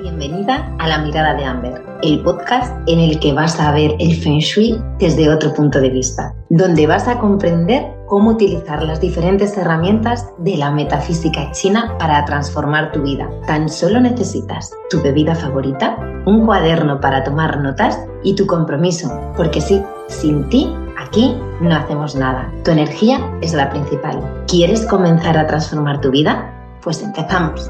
Bienvenida a La Mirada de Amber, el podcast en el que vas a ver el Feng Shui desde otro punto de vista, donde vas a comprender cómo utilizar las diferentes herramientas de la metafísica china para transformar tu vida. Tan solo necesitas tu bebida favorita, un cuaderno para tomar notas y tu compromiso, porque sí, sin ti aquí no hacemos nada. Tu energía es la principal. ¿Quieres comenzar a transformar tu vida? Pues empezamos.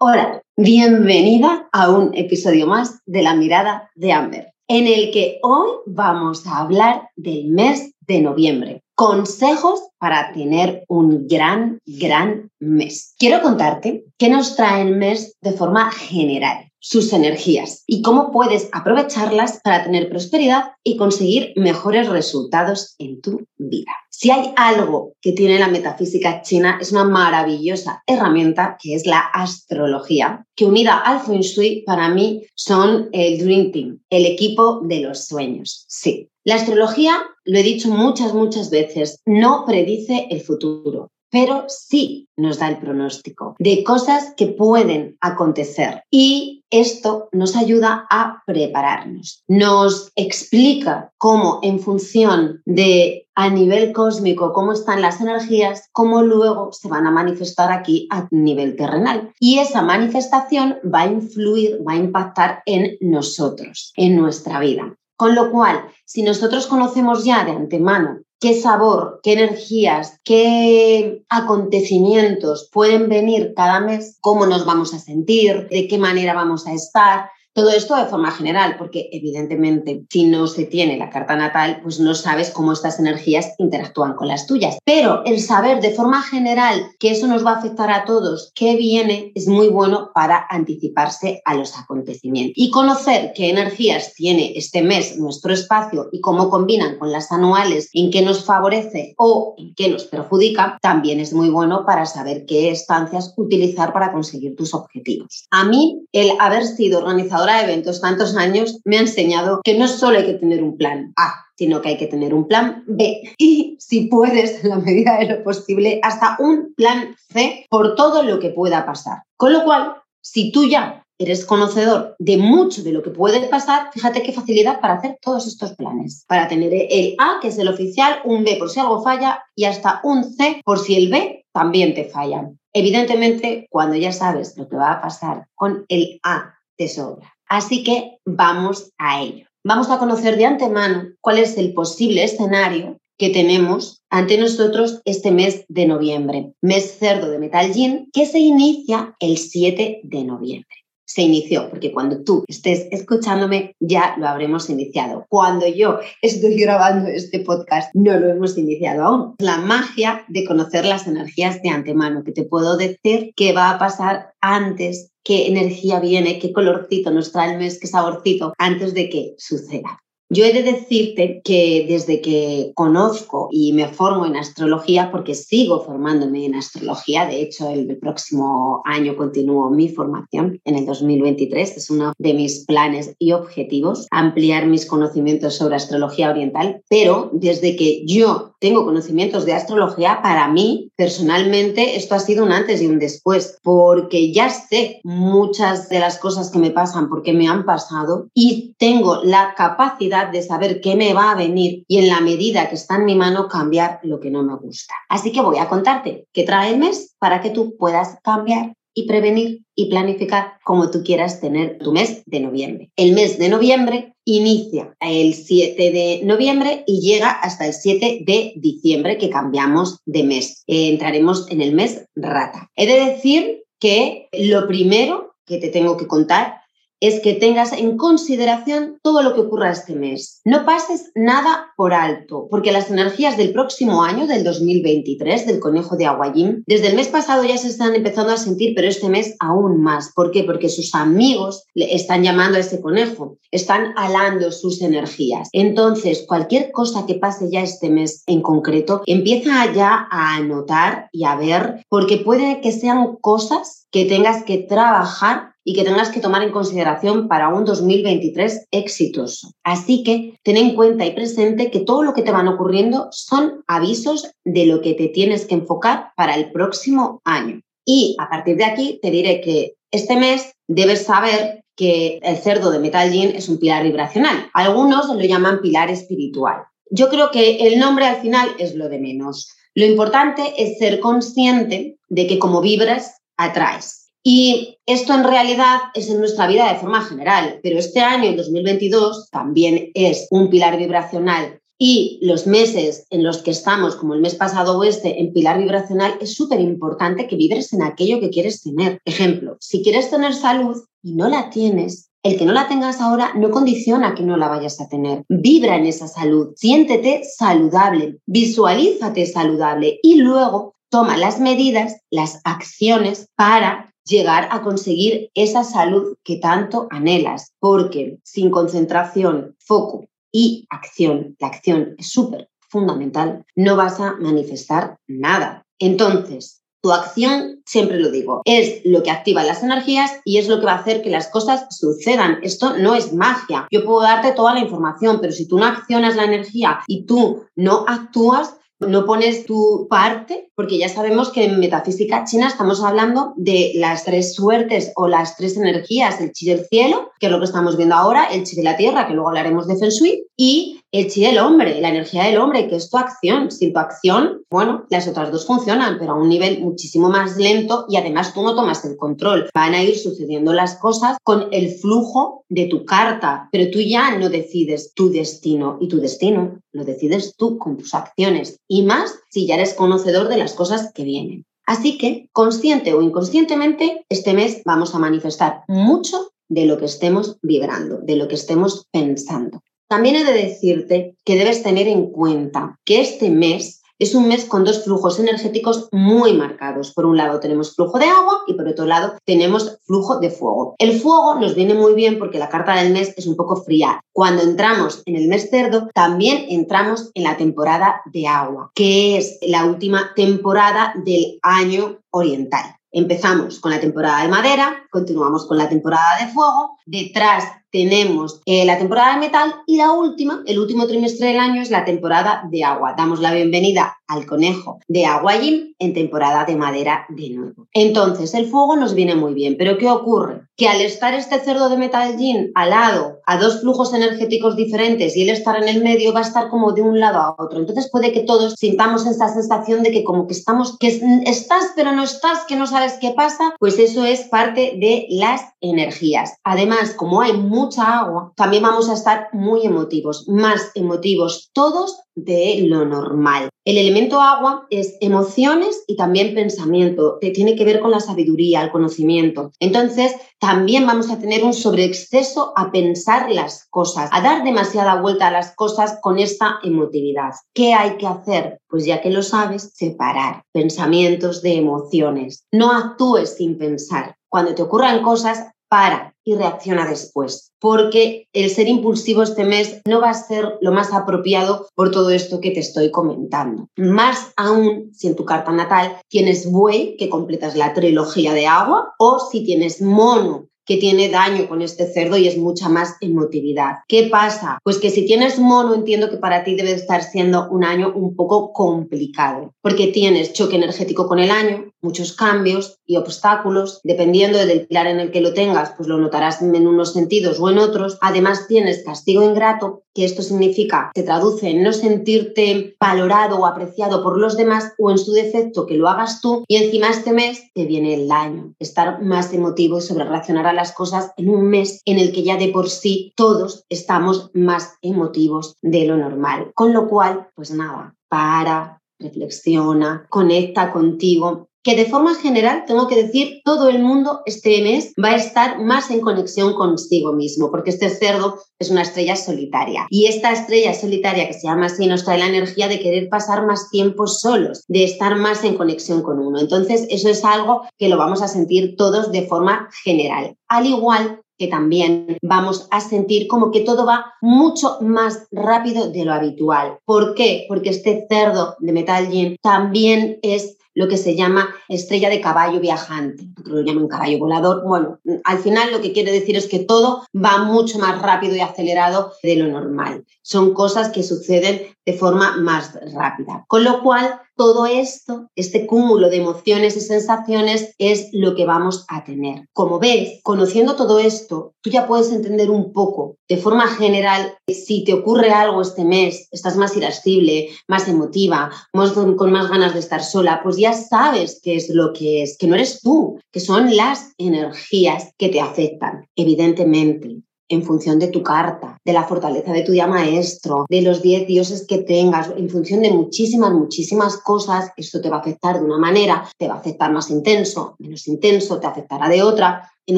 Hola, bienvenida a un episodio más de La Mirada de Amber, en el que hoy vamos a hablar del mes de noviembre. Consejos para tener un gran, gran mes. Quiero contarte qué nos trae el mes de forma general sus energías y cómo puedes aprovecharlas para tener prosperidad y conseguir mejores resultados en tu vida. Si hay algo que tiene la metafísica china, es una maravillosa herramienta que es la astrología, que unida al feng shui para mí son el Dream Team, el equipo de los sueños. Sí, la astrología, lo he dicho muchas, muchas veces, no predice el futuro, pero sí nos da el pronóstico de cosas que pueden acontecer. Y esto nos ayuda a prepararnos. Nos explica cómo en función de a nivel cósmico cómo están las energías, cómo luego se van a manifestar aquí a nivel terrenal. Y esa manifestación va a influir, va a impactar en nosotros, en nuestra vida. Con lo cual, si nosotros conocemos ya de antemano qué sabor, qué energías, qué acontecimientos pueden venir cada mes, cómo nos vamos a sentir, de qué manera vamos a estar, todo esto de forma general, porque evidentemente si no se tiene la carta natal, pues no sabes cómo estas energías interactúan con las tuyas. Pero el saber de forma general que eso nos va a afectar a todos, qué viene, es muy bueno para anticiparse a los acontecimientos. Y conocer qué energías tiene este mes nuestro espacio y cómo combinan con las anuales, en qué nos favorece o en qué nos perjudica, también es muy bueno para saber qué estancias utilizar para conseguir tus objetivos. A mí, el haber sido organizador de eventos tantos años me ha enseñado que no solo hay que tener un plan A, sino que hay que tener un plan B y, si puedes, en la medida de lo posible, hasta un plan C por todo lo que pueda pasar. Con lo cual, si tú ya eres conocedor de mucho de lo que puede pasar, fíjate qué facilidad para hacer todos estos planes. Para tener el A, que es el oficial, un B por si algo falla y hasta un C por si el B también te falla. Evidentemente, cuando ya sabes lo que va a pasar con el A, te sobra. Así que vamos a ello. Vamos a conocer de antemano cuál es el posible escenario que tenemos ante nosotros este mes de noviembre, mes cerdo de Metal Yin, que se inicia el 7 de noviembre. Se inició, porque cuando tú estés escuchándome ya lo habremos iniciado. Cuando yo estoy grabando este podcast no lo hemos iniciado aún. La magia de conocer las energías de antemano, que te puedo decir que va a pasar antes qué energía viene, qué colorcito nos trae el mes, qué saborcito, antes de que suceda. Yo he de decirte que desde que conozco y me formo en astrología, porque sigo formándome en astrología, de hecho el, próximo año continúo mi formación en el 2023, es uno de mis planes y objetivos, ampliar mis conocimientos sobre astrología oriental, pero desde que yo tengo conocimientos de astrología, para mí personalmente esto ha sido un antes y un después, porque ya sé muchas de las cosas que me pasan porque me han pasado y tengo la capacidad de saber qué me va a venir y en la medida que está en mi mano cambiar lo que no me gusta. Así que voy a contarte qué trae el mes para que tú puedas cambiar y prevenir y planificar como tú quieras tener tu mes de noviembre. El mes de noviembre inicia el 7 de noviembre y llega hasta el 7 de diciembre que cambiamos de mes. Eh, entraremos en el mes rata. He de decir que lo primero que te tengo que contar es que tengas en consideración todo lo que ocurra este mes. No pases nada por alto, porque las energías del próximo año, del 2023, del conejo de Aguayín, desde el mes pasado ya se están empezando a sentir, pero este mes aún más. ¿Por qué? Porque sus amigos le están llamando a ese conejo, están alando sus energías. Entonces, cualquier cosa que pase ya este mes en concreto, empieza ya a anotar y a ver, porque puede que sean cosas que tengas que trabajar y que tengas que tomar en consideración para un 2023 exitoso. Así que ten en cuenta y presente que todo lo que te van ocurriendo son avisos de lo que te tienes que enfocar para el próximo año. Y a partir de aquí te diré que este mes debes saber que el cerdo de Metal Yin es un pilar vibracional. Algunos lo llaman pilar espiritual. Yo creo que el nombre al final es lo de menos. Lo importante es ser consciente de que como vibras, atraes. Y esto en realidad es en nuestra vida de forma general, pero este año, el 2022, también es un pilar vibracional y los meses en los que estamos, como el mes pasado o este, en pilar vibracional, es súper importante que vibres en aquello que quieres tener. Ejemplo, si quieres tener salud y no la tienes, el que no la tengas ahora no condiciona que no la vayas a tener. Vibra en esa salud, siéntete saludable, visualízate saludable y luego toma las medidas, las acciones para llegar a conseguir esa salud que tanto anhelas, porque sin concentración, foco y acción, la acción es súper fundamental, no vas a manifestar nada. Entonces, tu acción, siempre lo digo, es lo que activa las energías y es lo que va a hacer que las cosas sucedan. Esto no es magia. Yo puedo darte toda la información, pero si tú no accionas la energía y tú no actúas, no pones tu parte, porque ya sabemos que en metafísica china estamos hablando de las tres suertes o las tres energías, el chi del cielo, que es lo que estamos viendo ahora, el chi de la tierra, que luego hablaremos de Feng Shui, y el chi del hombre, la energía del hombre, que es tu acción. Sin tu acción, bueno, las otras dos funcionan, pero a un nivel muchísimo más lento y además tú no tomas el control. Van a ir sucediendo las cosas con el flujo de tu carta, pero tú ya no decides tu destino y tu destino lo decides tú con tus acciones y más si ya eres conocedor de las cosas que vienen. Así que, consciente o inconscientemente, este mes vamos a manifestar mucho de lo que estemos vibrando, de lo que estemos pensando. También he de decirte que debes tener en cuenta que este mes es un mes con dos flujos energéticos muy marcados. Por un lado tenemos flujo de agua y por otro lado tenemos flujo de fuego. El fuego nos viene muy bien porque la carta del mes es un poco fría. Cuando entramos en el mes cerdo, también entramos en la temporada de agua, que es la última temporada del año oriental. Empezamos con la temporada de madera, continuamos con la temporada de fuego, detrás tenemos eh, la temporada de metal y la última, el último trimestre del año es la temporada de agua. Damos la bienvenida al conejo de agua en temporada de madera de nuevo. Entonces, el fuego nos viene muy bien, pero ¿qué ocurre? Que al estar este cerdo de metal yin al lado, a dos flujos energéticos diferentes y él estar en el medio, va a estar como de un lado a otro. Entonces puede que todos sintamos esa sensación de que como que estamos, que estás pero no estás, que no sabes qué pasa, pues eso es parte de las energías. Además, como hay mucha agua, también vamos a estar muy emotivos, más emotivos todos de lo normal. El elemento agua es emociones y también pensamiento, que tiene que ver con la sabiduría, el conocimiento. Entonces, también vamos a tener un sobreexceso a pensar las cosas, a dar demasiada vuelta a las cosas con esta emotividad. ¿Qué hay que hacer? Pues ya que lo sabes, separar pensamientos de emociones. No actúes sin pensar. Cuando te ocurran cosas, para y reacciona después, porque el ser impulsivo este mes no va a ser lo más apropiado por todo esto que te estoy comentando. Más aún si en tu carta natal tienes buey, que completas la trilogía de agua, o si tienes mono, que tiene daño con este cerdo y es mucha más emotividad. ¿Qué pasa? Pues que si tienes mono, entiendo que para ti debe estar siendo un año un poco complicado, porque tienes choque energético con el año, muchos cambios y obstáculos, dependiendo del pilar en el que lo tengas, pues lo notarás en unos sentidos o en otros. Además tienes castigo ingrato, que esto significa, se traduce en no sentirte valorado o apreciado por los demás o en su defecto que lo hagas tú y encima este mes te viene el año, estar más emotivo y sobre reaccionar a las cosas en un mes en el que ya de por sí todos estamos más emotivos de lo normal. Con lo cual, pues nada, para, reflexiona, conecta contigo que de forma general, tengo que decir, todo el mundo este mes va a estar más en conexión consigo mismo, porque este cerdo es una estrella solitaria. Y esta estrella solitaria, que se llama así, nos trae la energía de querer pasar más tiempo solos, de estar más en conexión con uno. Entonces, eso es algo que lo vamos a sentir todos de forma general. Al igual que también vamos a sentir como que todo va mucho más rápido de lo habitual. ¿Por qué? Porque este cerdo de Metal Yin también es lo que se llama estrella de caballo viajante, lo llaman caballo volador. Bueno, al final lo que quiere decir es que todo va mucho más rápido y acelerado de lo normal. Son cosas que suceden de forma más rápida. Con lo cual, todo esto, este cúmulo de emociones y sensaciones es lo que vamos a tener. Como ves, conociendo todo esto, tú ya puedes entender un poco, de forma general, si te ocurre algo este mes, estás más irascible, más emotiva, con más ganas de estar sola, pues ya sabes qué es lo que es, que no eres tú, que son las energías que te afectan, evidentemente en función de tu carta, de la fortaleza de tu día maestro, de los 10 dioses que tengas, en función de muchísimas, muchísimas cosas, esto te va a afectar de una manera, te va a afectar más intenso, menos intenso, te afectará de otra, en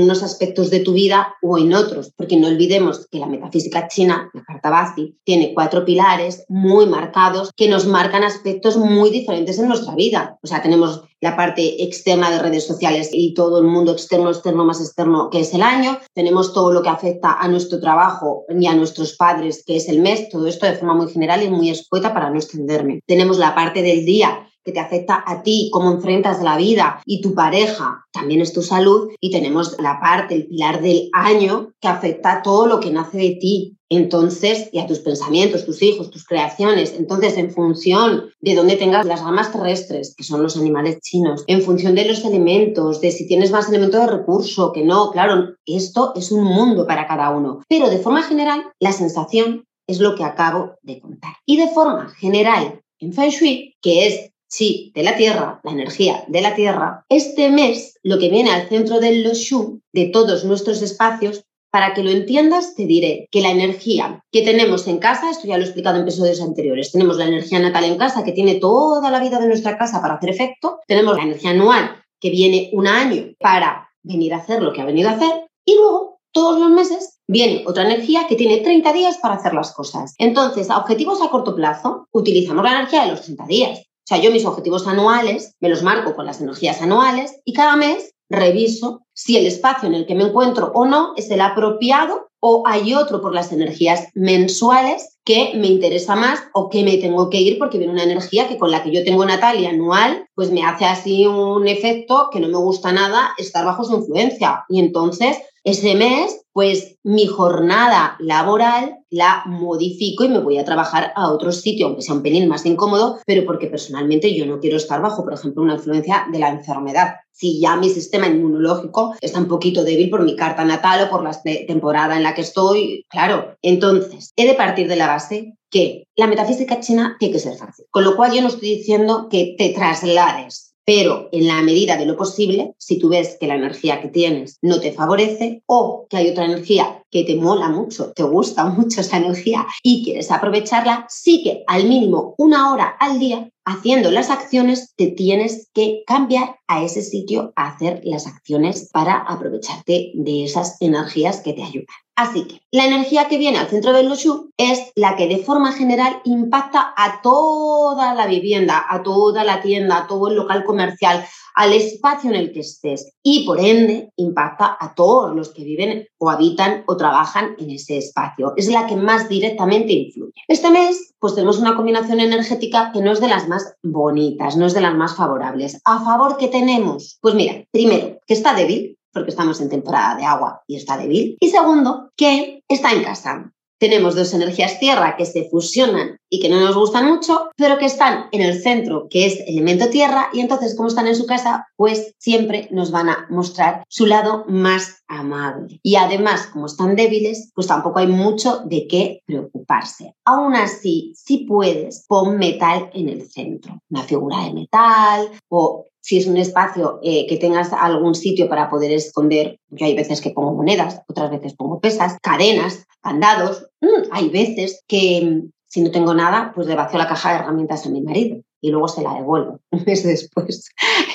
unos aspectos de tu vida o en otros, porque no olvidemos que la metafísica china, la carta Bazi, tiene cuatro pilares muy marcados que nos marcan aspectos muy diferentes en nuestra vida. O sea, tenemos la parte externa de redes sociales y todo el mundo externo, externo, más externo, que es el año. Tenemos todo lo que afecta a nuestro trabajo y a nuestros padres, que es el mes. Todo esto de forma muy general y muy escueta para no extenderme. Tenemos la parte del día, que te afecta a ti, cómo enfrentas la vida y tu pareja, también es tu salud. Y tenemos la parte, el pilar del año, que afecta a todo lo que nace de ti. Entonces, y a tus pensamientos, tus hijos, tus creaciones. Entonces, en función de dónde tengas las gamas terrestres, que son los animales chinos, en función de los elementos, de si tienes más elementos de recurso, que no, claro, esto es un mundo para cada uno. Pero de forma general, la sensación es lo que acabo de contar. Y de forma general, en Feng Shui, que es sí, de la Tierra, la energía de la Tierra, este mes lo que viene al centro del Shu, de todos nuestros espacios, para que lo entiendas, te diré que la energía que tenemos en casa, esto ya lo he explicado en episodios anteriores, tenemos la energía natal en casa que tiene toda la vida de nuestra casa para hacer efecto, tenemos la energía anual que viene un año para venir a hacer lo que ha venido a hacer y luego todos los meses viene otra energía que tiene 30 días para hacer las cosas. Entonces, a objetivos a corto plazo, utilizamos la energía de los 30 días. Sea, yo mis objetivos anuales me los marco con las energías anuales y cada mes reviso si el espacio en el que me encuentro o no es el apropiado o hay otro por las energías mensuales que me interesa más o que me tengo que ir porque viene una energía que con la que yo tengo Natalia anual, pues me hace así un efecto que no me gusta nada estar bajo su influencia. Y entonces ese mes, pues mi jornada laboral la modifico y me voy a trabajar a otro sitio, aunque sea un pelín más incómodo, pero porque personalmente yo no quiero estar bajo, por ejemplo, una influencia de la enfermedad. Si ya mi sistema inmunológico está un poquito débil por mi carta natal o por la temporada en la que estoy, claro. Entonces, he de partir de la base que la metafísica china tiene que ser fácil. Con lo cual yo no estoy diciendo que te traslades pero en la medida de lo posible, si tú ves que la energía que tienes no te favorece o que hay otra energía que te mola mucho, te gusta mucho esa energía y quieres aprovecharla, sí que al mínimo una hora al día haciendo las acciones te tienes que cambiar a ese sitio a hacer las acciones para aprovecharte de esas energías que te ayudan. Así que la energía que viene al centro del Loshu es la que de forma general impacta a toda la vivienda, a toda la tienda, a todo el local comercial, al espacio en el que estés y por ende impacta a todos los que viven o habitan o trabajan en ese espacio. Es la que más directamente influye. Este mes pues tenemos una combinación energética que no es de las más bonitas, no es de las más favorables. ¿A favor qué tenemos? Pues mira, primero, que está débil, porque estamos en temporada de agua y está débil. Y segundo, que está en casa. Tenemos dos energías tierra que se fusionan y que no nos gustan mucho, pero que están en el centro, que es elemento tierra, y entonces como están en su casa, pues siempre nos van a mostrar su lado más amable. Y además, como están débiles, pues tampoco hay mucho de qué preocuparse. Aún así, si puedes, pon metal en el centro, una figura de metal o si es un espacio eh, que tengas algún sitio para poder esconder, yo hay veces que pongo monedas, otras veces pongo pesas, cadenas, candados, mm, hay veces que mm, si no tengo nada, pues le vacío la caja de herramientas a mi marido y luego se la devuelvo un mes después.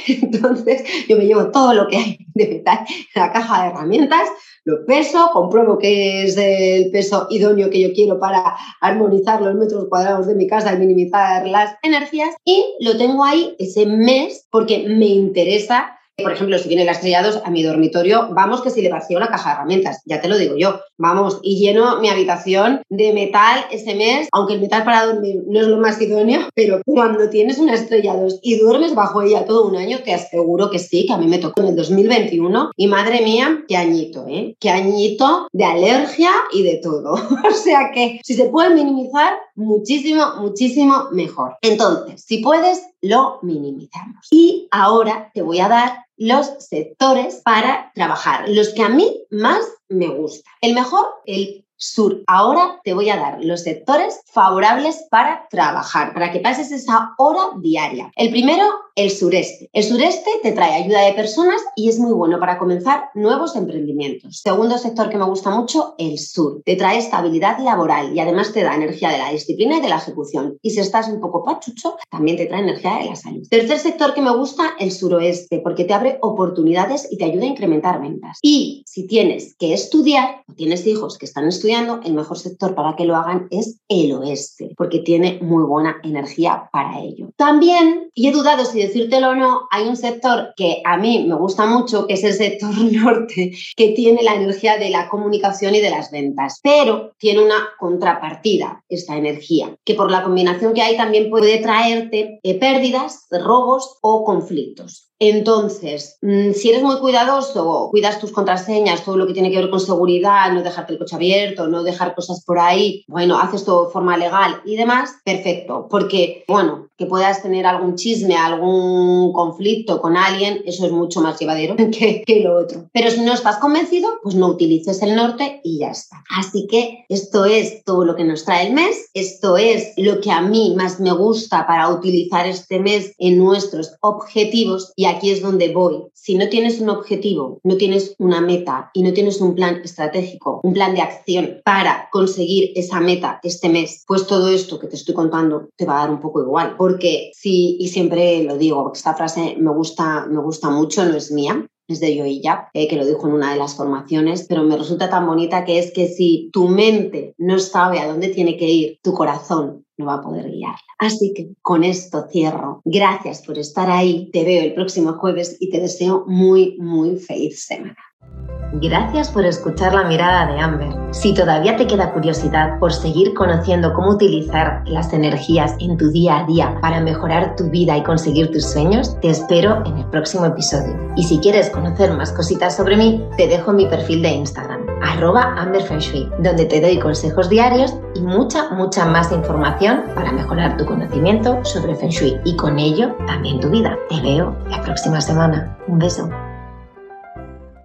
Entonces, yo me llevo todo lo que hay de metal en la caja de herramientas, lo peso, compruebo que es el peso idóneo que yo quiero para armonizar los metros cuadrados de mi casa y minimizar las energías y lo tengo ahí ese mes porque me interesa por ejemplo, si viene la estrellados a mi dormitorio, vamos que si le vacío la caja de herramientas, ya te lo digo yo, vamos, y lleno mi habitación de metal ese mes, aunque el metal para dormir no es lo más idóneo, pero cuando tienes una estrellados y duermes bajo ella todo un año, te aseguro que sí, que a mí me tocó en el 2021 y madre mía, qué añito, ¿eh? Qué añito de alergia y de todo. o sea que si se puede minimizar, muchísimo, muchísimo mejor. Entonces, si puedes, lo minimizamos. Y ahora te voy a dar los sectores para trabajar, los que a mí más me gustan. El mejor, el sur. Ahora te voy a dar los sectores favorables para trabajar, para que pases esa hora diaria. El primero, el sureste. El sureste te trae ayuda de personas y es muy bueno para comenzar nuevos emprendimientos. Segundo sector que me gusta mucho, el sur. Te trae estabilidad laboral y además te da energía de la disciplina y de la ejecución. Y si estás un poco pachucho, también te trae energía de la salud. Tercer sector que me gusta, el suroeste, porque te abre oportunidades y te ayuda a incrementar ventas. Y si tienes que estudiar o tienes hijos que están estudiando, el mejor sector para que lo hagan es el oeste, porque tiene muy buena energía para ello. También, y he dudado si decírtelo o no, hay un sector que a mí me gusta mucho, que es el sector norte, que tiene la energía de la comunicación y de las ventas, pero tiene una contrapartida, esta energía, que por la combinación que hay también puede traerte eh, pérdidas, robos o conflictos. Entonces, mm, si eres muy cuidadoso, cuidas tus contraseñas, todo lo que tiene que ver con seguridad, no dejarte el coche abierto, no dejar cosas por ahí, bueno, haces todo de forma legal y demás, perfecto. Porque, bueno, que puedas tener algún chisme, algún conflicto con alguien, eso es mucho más llevadero que, que lo otro. Pero si no estás convencido, pues no utilices el norte y ya está. Así que esto es todo lo que nos trae el mes, esto es lo que a mí más me gusta para utilizar este mes en nuestros objetivos y aquí es donde voy. Si no tienes un objetivo, no tienes una meta y no tienes un plan estratégico, un plan de acción para conseguir esa meta este mes, pues todo esto que te estoy contando te va a dar un poco igual. Porque sí, y siempre lo digo, esta frase me gusta, me gusta mucho, no es mía, es de Yoilla, eh, que lo dijo en una de las formaciones, pero me resulta tan bonita que es que si tu mente no sabe a dónde tiene que ir, tu corazón no va a poder guiarla. Así que con esto cierro. Gracias por estar ahí. Te veo el próximo jueves y te deseo muy, muy feliz semana. Gracias por escuchar la mirada de Amber. Si todavía te queda curiosidad por seguir conociendo cómo utilizar las energías en tu día a día para mejorar tu vida y conseguir tus sueños, te espero en el próximo episodio. Y si quieres conocer más cositas sobre mí, te dejo mi perfil de Instagram, arroba amberfenshui, donde te doy consejos diarios y mucha, mucha más información para mejorar tu conocimiento sobre Feng Shui y con ello también tu vida. Te veo la próxima semana. Un beso.